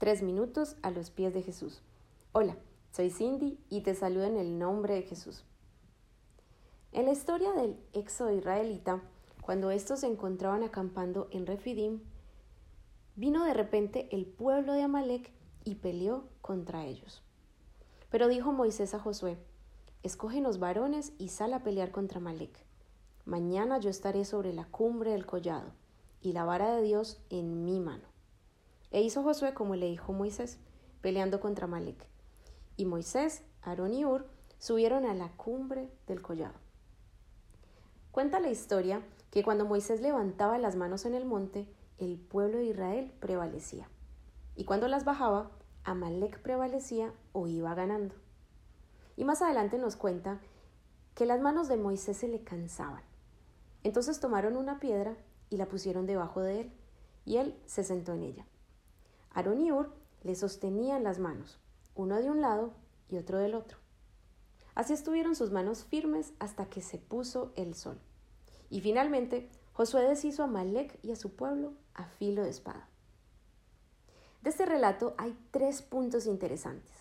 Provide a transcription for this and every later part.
Tres minutos a los pies de Jesús. Hola, soy Cindy y te saludo en el nombre de Jesús. En la historia del éxodo israelita, cuando estos se encontraban acampando en Refidim, vino de repente el pueblo de Amalek y peleó contra ellos. Pero dijo Moisés a Josué, escógenos varones y sal a pelear contra Amalek. Mañana yo estaré sobre la cumbre del collado y la vara de Dios en mi mano. E hizo Josué como le dijo Moisés, peleando contra Malek. Y Moisés, Aarón y Ur subieron a la cumbre del collado. Cuenta la historia que cuando Moisés levantaba las manos en el monte, el pueblo de Israel prevalecía. Y cuando las bajaba, Amalek prevalecía o iba ganando. Y más adelante nos cuenta que las manos de Moisés se le cansaban. Entonces tomaron una piedra y la pusieron debajo de él, y él se sentó en ella. Aarón y Ur le sostenían las manos, uno de un lado y otro del otro. Así estuvieron sus manos firmes hasta que se puso el sol. Y finalmente Josué deshizo a Malek y a su pueblo a filo de espada. De este relato hay tres puntos interesantes.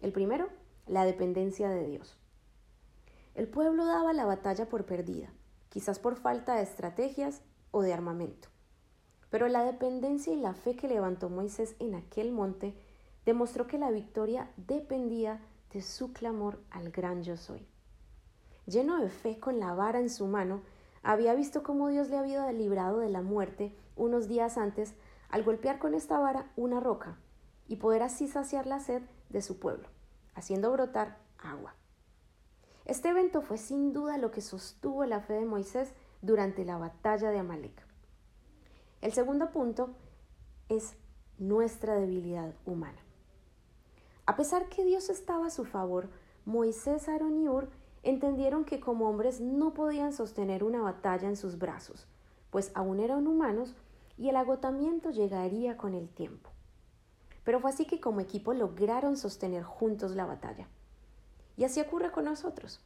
El primero, la dependencia de Dios. El pueblo daba la batalla por perdida, quizás por falta de estrategias o de armamento. Pero la dependencia y la fe que levantó Moisés en aquel monte demostró que la victoria dependía de su clamor al gran yo soy. Lleno de fe con la vara en su mano, había visto cómo Dios le había librado de la muerte unos días antes al golpear con esta vara una roca y poder así saciar la sed de su pueblo, haciendo brotar agua. Este evento fue sin duda lo que sostuvo la fe de Moisés durante la batalla de Amalek. El segundo punto es nuestra debilidad humana. A pesar que Dios estaba a su favor, Moisés, Aarón y Ur entendieron que como hombres no podían sostener una batalla en sus brazos, pues aún eran humanos y el agotamiento llegaría con el tiempo. Pero fue así que como equipo lograron sostener juntos la batalla. Y así ocurre con nosotros.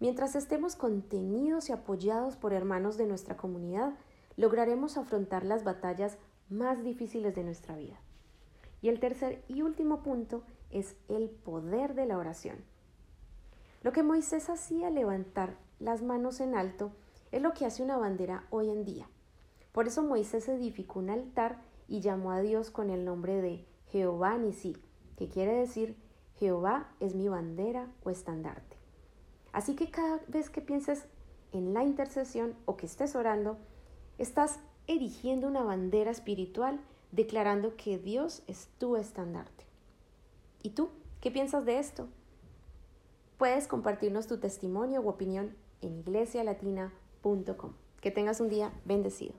Mientras estemos contenidos y apoyados por hermanos de nuestra comunidad, lograremos afrontar las batallas más difíciles de nuestra vida. Y el tercer y último punto es el poder de la oración. Lo que Moisés hacía levantar las manos en alto es lo que hace una bandera hoy en día. Por eso Moisés edificó un altar y llamó a Dios con el nombre de Jehová Nisi, que quiere decir Jehová es mi bandera o estandarte. Así que cada vez que pienses en la intercesión o que estés orando, Estás erigiendo una bandera espiritual declarando que Dios es tu estandarte. ¿Y tú qué piensas de esto? Puedes compartirnos tu testimonio u opinión en iglesialatina.com. Que tengas un día bendecido.